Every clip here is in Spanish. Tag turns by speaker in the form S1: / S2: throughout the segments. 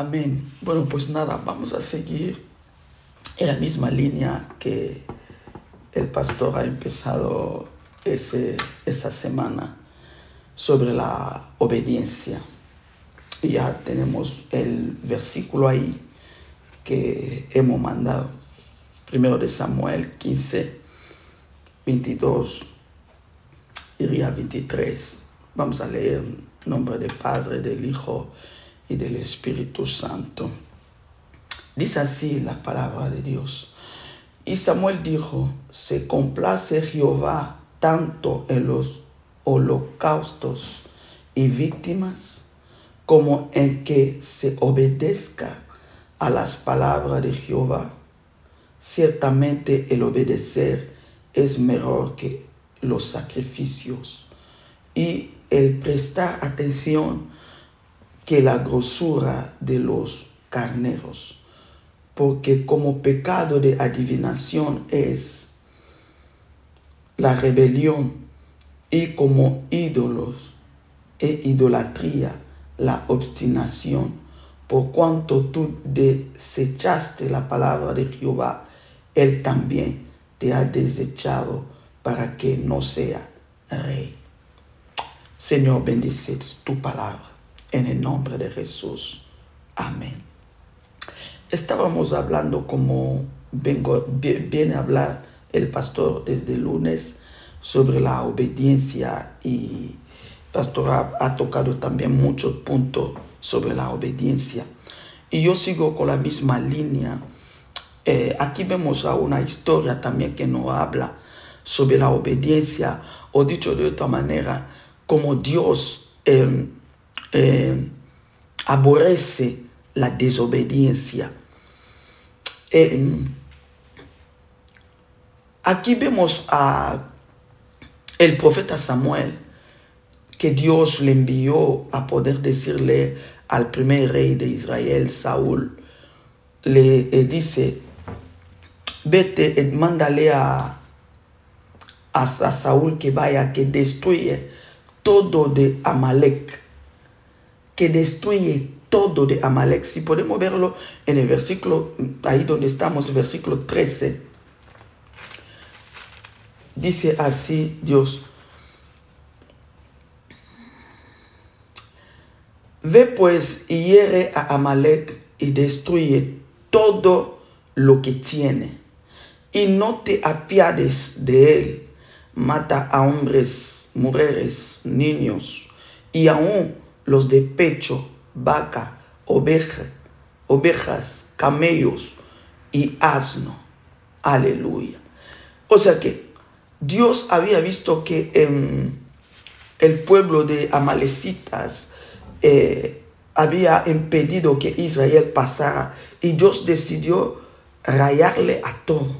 S1: Amén. Bueno, pues nada, vamos a seguir en la misma línea que el pastor ha empezado ese, esa semana sobre la obediencia. Y ya tenemos el versículo ahí que hemos mandado. Primero de Samuel 15, 22 y 23. Vamos a leer nombre del Padre, del Hijo y del Espíritu Santo. Dice así la palabra de Dios. Y Samuel dijo, se complace Jehová tanto en los holocaustos y víctimas como en que se obedezca a las palabras de Jehová. Ciertamente el obedecer es mejor que los sacrificios y el prestar atención que la grosura de los carneros, porque como pecado de adivinación es la rebelión y como ídolos e idolatría la obstinación, por cuanto tú desechaste la palabra de Jehová, Él también te ha desechado para que no sea rey. Señor, bendice tu palabra en el nombre de Jesús. Amén. Estábamos hablando como viene a hablar el pastor desde lunes sobre la obediencia y el pastor ha, tocado también muchos puntos sobre la obediencia. Y yo sigo con la misma línea. Eh, aquí vemos a una historia también que nos habla sobre la obediencia, o dicho de otra manera, como Dios eh, eh, aborrece la desobediencia. Eh, aquí vemos a el profeta Samuel que Dios le envió a poder decirle al primer rey de Israel, Saúl, le dice, vete y mándale a, a, Saúl que vaya, que destruye todo de Amalek que destruye todo de Amalek. Si podemos verlo en el versículo, ahí donde estamos, versículo 13. Dice así Dios. Ve pues y hiere a Amalek y destruye todo lo que tiene. Y no te apiades de él. Mata a hombres, mujeres, niños y aún los de pecho, vaca, oveja, ovejas, camellos y asno. Aleluya. O sea que Dios había visto que el pueblo de Amalecitas eh, había impedido que Israel pasara y Dios decidió rayarle a todo.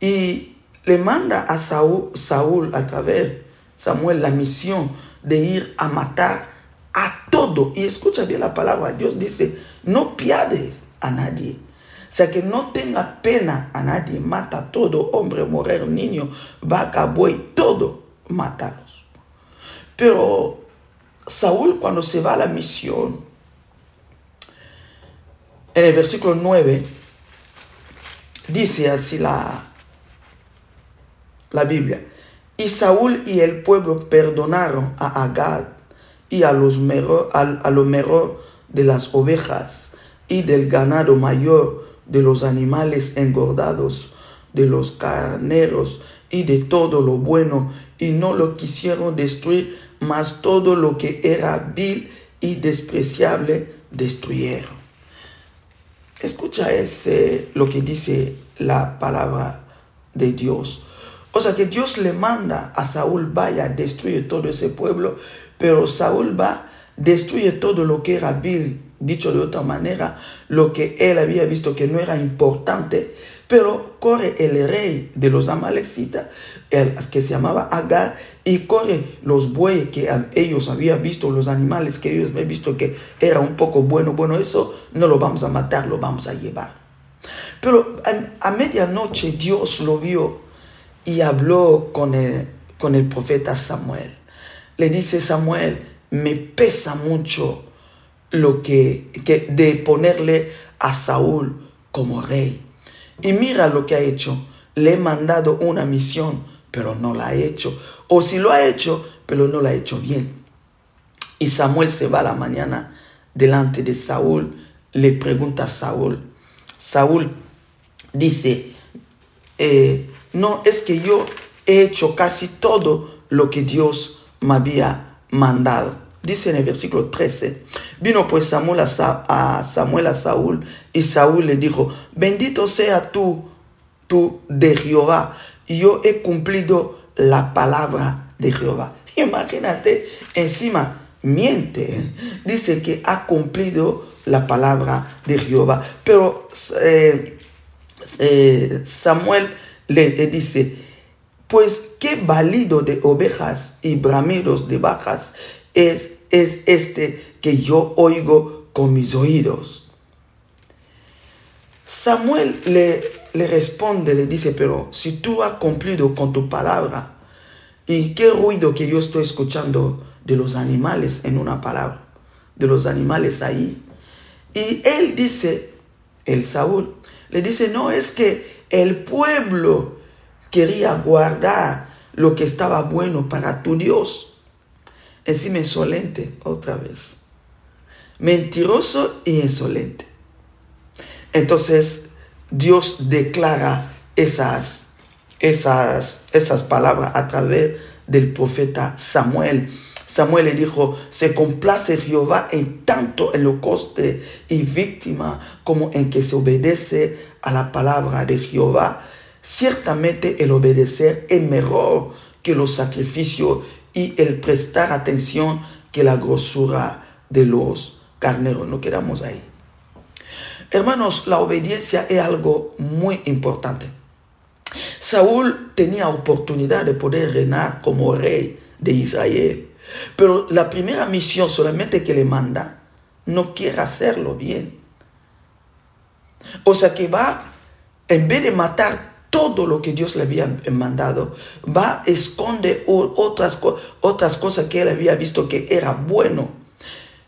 S1: Y le manda a Saúl, Saúl a través Samuel la misión de ir a matar todo. Y escucha bien la palabra. Dios dice, no piades a nadie. O sea, que no tenga pena a nadie. Mata a todo, hombre, mujer, niño, vaca, buey, todo. Mátalos. Pero Saúl cuando se va a la misión, en el versículo 9, dice así la, la Biblia. Y Saúl y el pueblo perdonaron a Agad y a, los a, lo mejor de las ovejas y del ganado mayor, de los animales engordados, de los carneros y de todo lo bueno, y no lo quisieron destruir, mas todo lo que era vil y despreciable destruyeron. Escucha ese, lo que dice la palabra de Dios. O sea que Dios le manda a Saúl, vaya, destruye todo ese pueblo, pero Saúl va, destruye todo lo que era vil, dicho de otra manera, lo que él había visto que no era importante, pero corre el rey de los amalecitas, el que se llamaba Agar, y corre los bueyes que ellos habían visto, los animales que ellos habían visto que era un poco bueno, bueno, eso no lo vamos a matar, lo vamos a llevar. Pero a, medianoche Dios lo vio y habló con con el profeta Samuel le dice Samuel, me pesa mucho lo que, que de ponerle a Saúl como rey. Y mira lo que ha hecho. Le he mandado una misión, pero no la ha hecho. O si lo ha hecho, pero no la ha hecho bien. Y Samuel se va a la mañana delante de Saúl, le pregunta a Saúl. Saúl dice, eh, no, es que yo he hecho casi todo lo que Dios me había mandado. Dice en el versículo 13, vino pues Samuel a, Samuel a Saúl y Saúl le dijo, bendito sea tú, tú de Jehová, yo he cumplido la palabra de Jehová. Imagínate, encima miente, dice que ha cumplido la palabra de Jehová, pero eh, eh, Samuel le dice, pues qué válido de ovejas y bramidos de vacas es, es este que yo oigo con mis oídos. Samuel le, le responde, le dice, pero si tú has cumplido con tu palabra, ¿y qué ruido que yo estoy escuchando de los animales en una palabra? De los animales ahí. Y él dice, el Saúl, le dice, no, es que el pueblo quería guardar lo que estaba bueno para tu Dios encima insolente otra vez. Mentiroso y insolente. Entonces Dios declara esas, esas, esas palabras a través del profeta Samuel. Samuel le dijo, se complace Jehová en tanto en lo coste y víctima como en que se obedece a la palabra de Jehová. Ciertamente el obedecer es mejor que los sacrificios y el prestar atención que la grosura de los carneros. No quedamos ahí. Hermanos, la obediencia es algo muy importante. Saúl tenía oportunidad de poder reinar como rey de Israel, pero la primera misión solamente que le manda no quiere hacerlo bien. O sea que va, en vez de matar todo lo que Dios le había mandado. Va, esconde otras, otras cosas que él había visto que era bueno.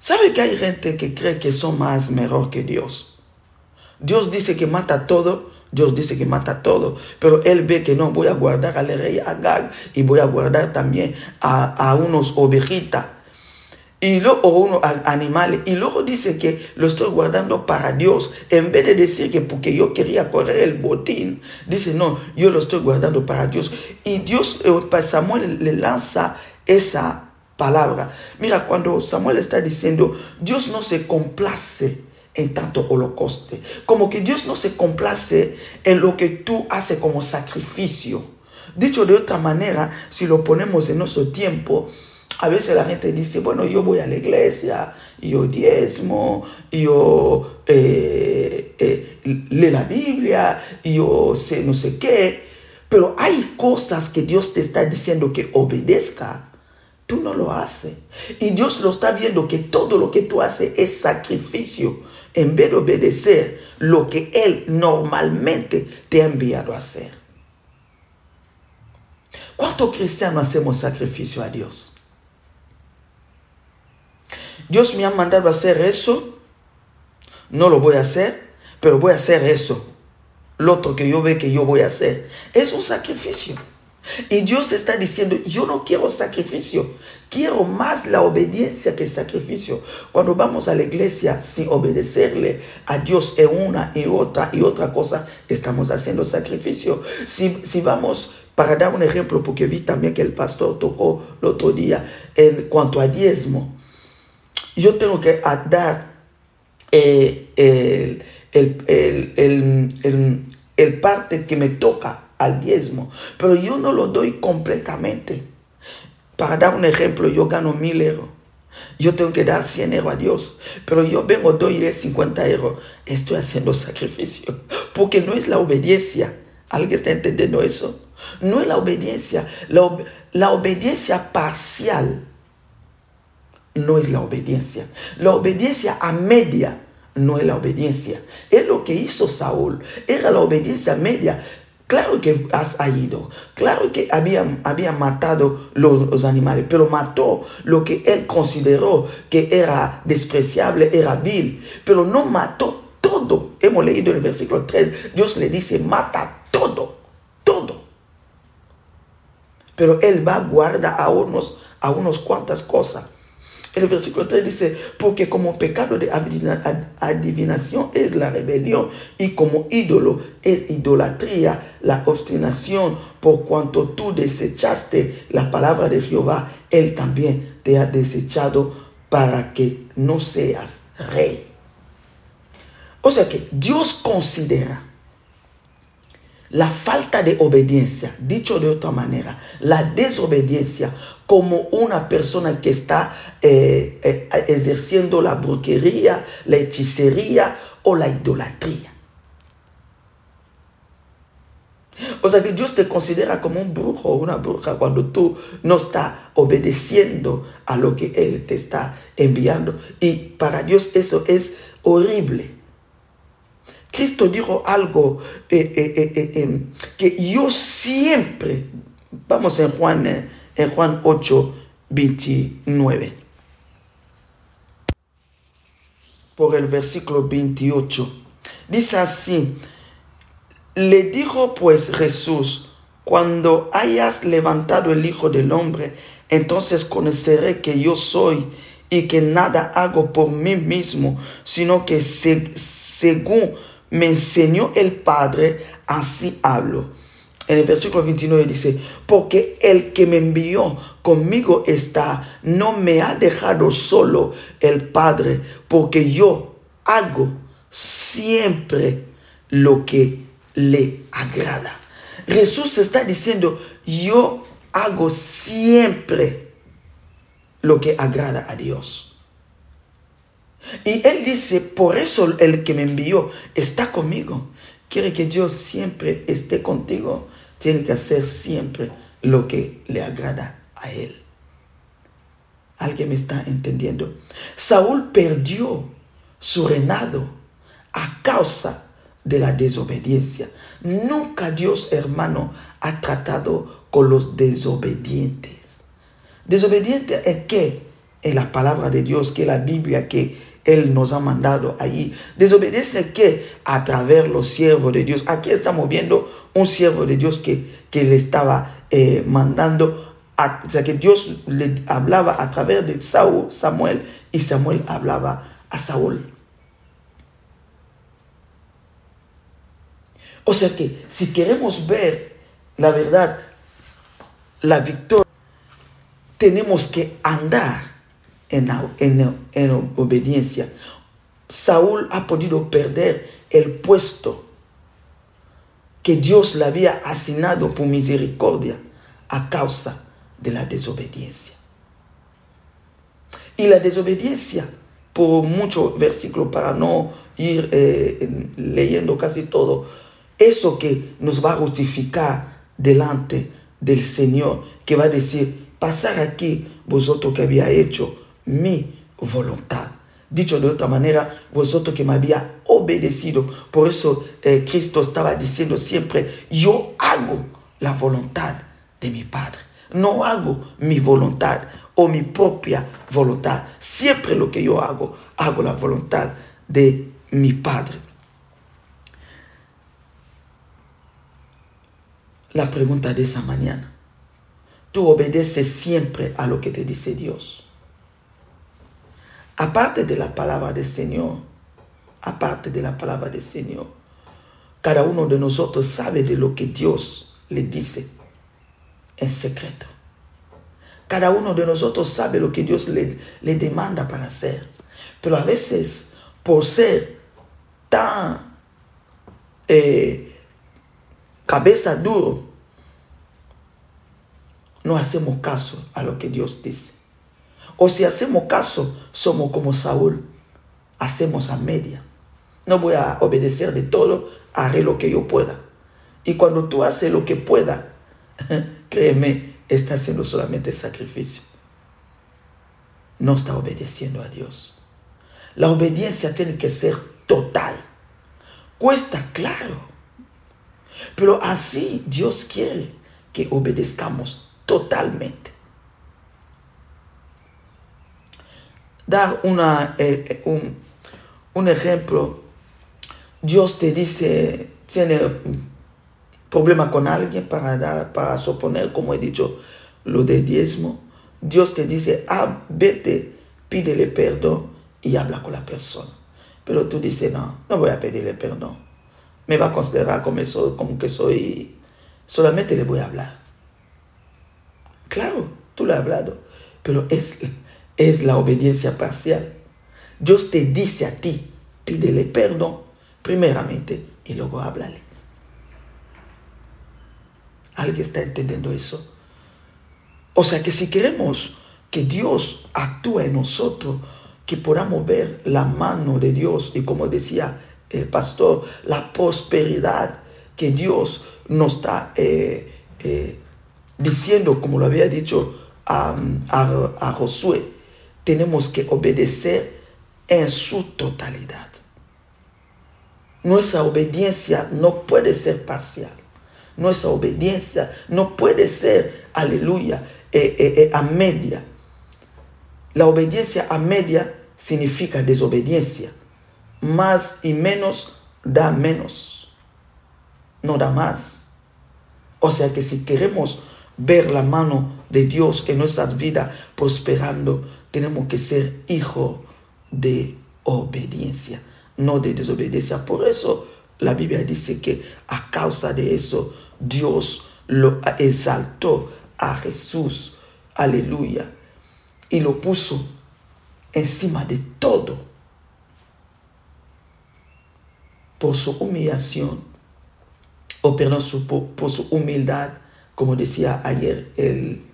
S1: ¿Sabe que hay gente que cree que son más mejor que Dios? Dios dice que mata todo, Dios dice que mata todo, pero él ve que no, voy a guardar al rey Agag y voy a guardar también a, a unos ovejitas y luego, o unos animales, y luego dice que lo estoy guardando para Dios, en vez de decir que porque yo quería correr el botín, dice, no, yo lo estoy guardando para Dios. Y Dios, eh, para Samuel le lanza esa palabra. Mira, cuando Samuel está diciendo, Dios no se complace en tanto holocausto, como que Dios no se complace en lo que tú haces como sacrificio. Dicho de otra manera, si lo ponemos en nuestro tiempo, a veces la gente dice, bueno, yo voy a la iglesia, yo diezmo, yo eh, eh, leo la Biblia, yo sé no sé qué, pero hay cosas que Dios te está diciendo que obedezca. Tú no lo haces. Y Dios lo está viendo que todo lo que tú haces es sacrificio en vez de obedecer lo que Él normalmente te ha enviado a hacer. ¿Cuántos cristianos hacemos sacrificio a Dios? Dios me ha mandado a hacer eso, no lo voy a hacer, pero voy a hacer eso. Lo otro que yo ve que yo voy a hacer es un sacrificio. Y Dios está diciendo, yo no quiero sacrificio, quiero más la obediencia que el sacrificio. Cuando vamos a la iglesia sin obedecerle a Dios en una y otra y otra cosa, estamos haciendo sacrificio. Si, si vamos, para dar un ejemplo, porque vi también que el pastor tocó el otro día en cuanto a diezmo, yo tengo que dar eh, el, parte que me toca al diezmo, pero yo no lo doy completamente. Para dar un ejemplo, yo gano mil euros. Yo tengo que dar 100 euros a Dios, pero yo vengo, doy 50 euros. Estoy haciendo sacrificio, porque no es la obediencia. ¿Alguien está entendiendo eso? No es la obediencia. la obediencia parcial no es la obediencia. La obediencia a media no es la obediencia. Es lo que hizo Saúl. Era la obediencia media. Claro que has ido, claro que había, había matado los, animales, pero mató lo que él consideró que era despreciable, era vil, pero no mató todo. Hemos leído el versículo 3, Dios le dice, mata todo, todo. Pero él va a guardar a unos, a unos cuantas cosas. El versículo 3 dice, porque como pecado de adivinación es la rebelión y como ídolo es idolatría, la obstinación, por cuanto tú desechaste la palabra de Jehová, Él también te ha desechado para que no seas rey. O sea que Dios considera la falta de obediencia, dicho de otra manera, la desobediencia como una persona que está eh, eh, ejerciendo la brujería, la hechicería o la idolatría. O sea que Dios te considera como un brujo o una bruja cuando tú no estás obedeciendo a lo que Él te está enviando. Y para Dios eso es horrible. Cristo dijo algo eh, que yo siempre, vamos en Juan en Juan 8, 29. Por el versículo 28. Dice así, le dijo pues Jesús, cuando hayas levantado el Hijo del Hombre, entonces conoceré que yo soy y que nada hago por mí mismo, sino que según me enseñó el Padre, así hablo. En el versículo 29 dice, porque el que me envió conmigo está, no me ha dejado solo el Padre, porque yo hago siempre lo que le agrada. Jesús está diciendo, yo hago siempre lo que agrada a Dios. Y él dice, por eso el que me envió está conmigo. Quiere que Dios siempre esté contigo tiene que hacer siempre lo que le agrada a él. ¿Alguien me está entendiendo? Saúl perdió su reinado a causa de la desobediencia. Nunca Dios, hermano, ha tratado con los desobedientes. Desobediente es que en la palabra de Dios, que la Biblia, que Él nos ha mandado ahí. Desobedece que a través de los siervos de Dios. Aquí estamos viendo un siervo de Dios que, que le estaba eh, mandando, o sea, que Dios le hablaba a través de Saúl, Samuel, y Samuel hablaba a Saúl. O sea que si queremos ver la verdad, la victoria, tenemos que andar en, en, en obediencia. Saúl ha podido perder el puesto que Dios le había asignado por misericordia a causa de la desobediencia. Y la desobediencia, por muchos versículos para no ir eh, leyendo casi todo, eso que nos va a justificar delante del Señor, que va a decir, pasar aquí vosotros que había hecho mi voluntad. Dicho de otra manera, vosotros que me había obedecido. Por eso eh, Cristo estaba diciendo siempre, yo hago la voluntad de mi Padre. No hago mi voluntad o mi propia voluntad. Siempre lo que yo hago, hago la voluntad de mi Padre. La pregunta de esa mañana. Tú obedeces siempre a lo que te dice Dios. Aparte de la palabra del Señor, aparte de la palabra del Señor, cada uno de nosotros sabe de lo que Dios le dice en secreto. Cada uno de nosotros sabe lo que Dios le, le demanda para hacer. Pero a veces, por ser tan eh, cabeza duro, no hacemos caso a lo que Dios dice. O si hacemos caso, somos como Saúl. Hacemos a media. No voy a obedecer de todo, haré lo que yo pueda. Y cuando tú haces lo que pueda, créeme, está haciendo solamente sacrificio. No está obedeciendo a Dios. La obediencia tiene que ser total. Cuesta, claro. Pero así Dios quiere que obedezcamos totalmente. Dar una, eh, eh, un, un ejemplo, Dios te dice, tiene problema con alguien para, para suponer, como he dicho, lo de diezmo, Dios te dice, ah, vete, pídele perdón y habla con la persona. Pero tú dices, no, no voy a pedirle perdón. Me va a considerar como, eso, como que soy, solamente le voy a hablar. Claro, tú le has hablado, pero es, es la obediencia parcial. Dios te dice a ti, pídele perdón primeramente y luego háblale. ¿Alguien está entendiendo eso? O sea que si queremos que Dios actúe en nosotros, que podamos ver la mano de Dios y como decía el pastor, la prosperidad que Dios nos está eh, eh, diciendo, como lo había dicho a, a Josué, tenemos que obedecer en su totalidad. Nuestra obediencia no puede ser parcial nuestra obediencia no puede ser, aleluya, eh, eh, eh, a media. La obediencia a media significa desobediencia. Más y menos da menos. No da más. O sea que si queremos ver la mano de Dios en nuestras vidas prosperando, tenemos que ser hijo de obediencia, no de desobediencia. Por eso la Biblia dice que a causa de eso Dios lo exaltó a Jesús, aleluya, y lo puso encima de todo. Por su humillación, o perdón, por, su humildad, como decía ayer el,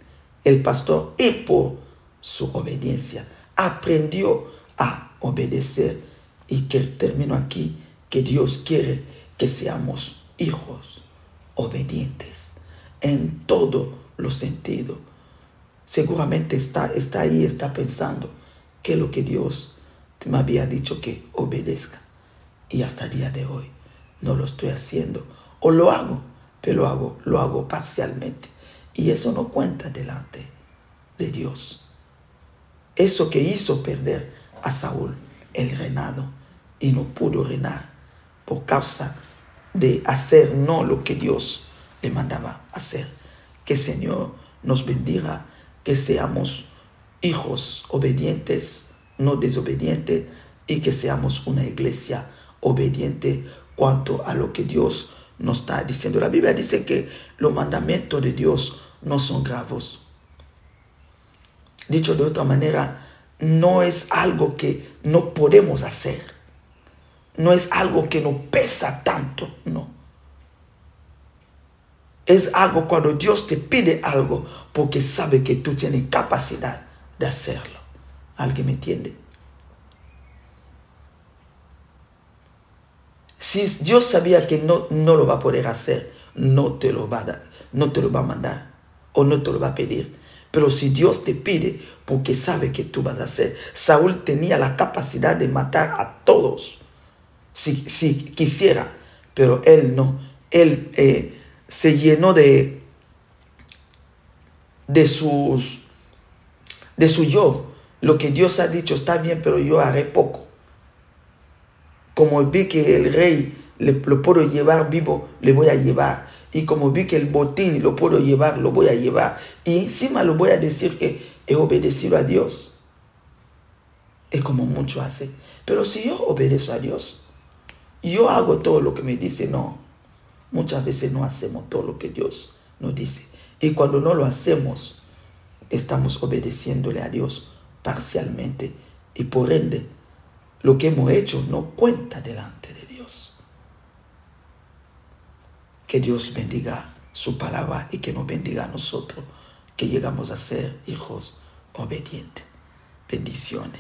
S1: el pastor, y por su obediencia. Aprendió a obedecer y que termino aquí, que Dios quiere que seamos hijos obedientes en todo los sentidos. Seguramente está, está ahí, está pensando que lo que Dios me había dicho que obedezca. Y hasta el día de hoy no lo estoy haciendo. O lo hago, pero lo hago, lo hago parcialmente. Y eso no cuenta delante de Dios. Eso que hizo perder a Saúl el reinado y no pudo reinar por causa de hacer no lo que Dios le mandaba hacer. Que Señor nos bendiga, que seamos hijos obedientes, no desobedientes, y que seamos una iglesia obediente cuanto a lo que Dios nos está diciendo. La Biblia dice que los mandamientos de Dios no son graves. Dicho de otra manera, no es algo que no podemos hacer no es algo que nos pesa tanto, no. Es algo cuando Dios te pide algo porque sabe que tú tienes capacidad de hacerlo. ¿Alguien me entiende? Si Dios sabía que no, no lo va a poder hacer, no te lo va no te lo va a mandar o no te lo va a pedir. Pero si Dios te pide porque sabe que tú vas a hacer, Saúl tenía la capacidad de matar a todos si, quisiera, pero él no. Él eh, se llenó de, de, sus, de su yo. Lo que Dios ha dicho está bien, pero yo haré poco. Como vi que el rey le, lo puedo llevar vivo, le voy a llevar. Y como vi que el botín lo puedo llevar, lo voy a llevar. Y encima lo voy a decir que he obedecido a Dios. Es como mucho hace. Pero si yo obedezco a Dios, yo hago todo lo que me dice, no. Muchas veces no hacemos todo lo que Dios nos dice. Y cuando no lo hacemos, estamos obedeciéndole a Dios parcialmente. Y por ende, lo que hemos hecho no cuenta delante de Dios. Que Dios bendiga su palabra y que nos bendiga a nosotros, que llegamos a ser hijos obedientes. Bendiciones.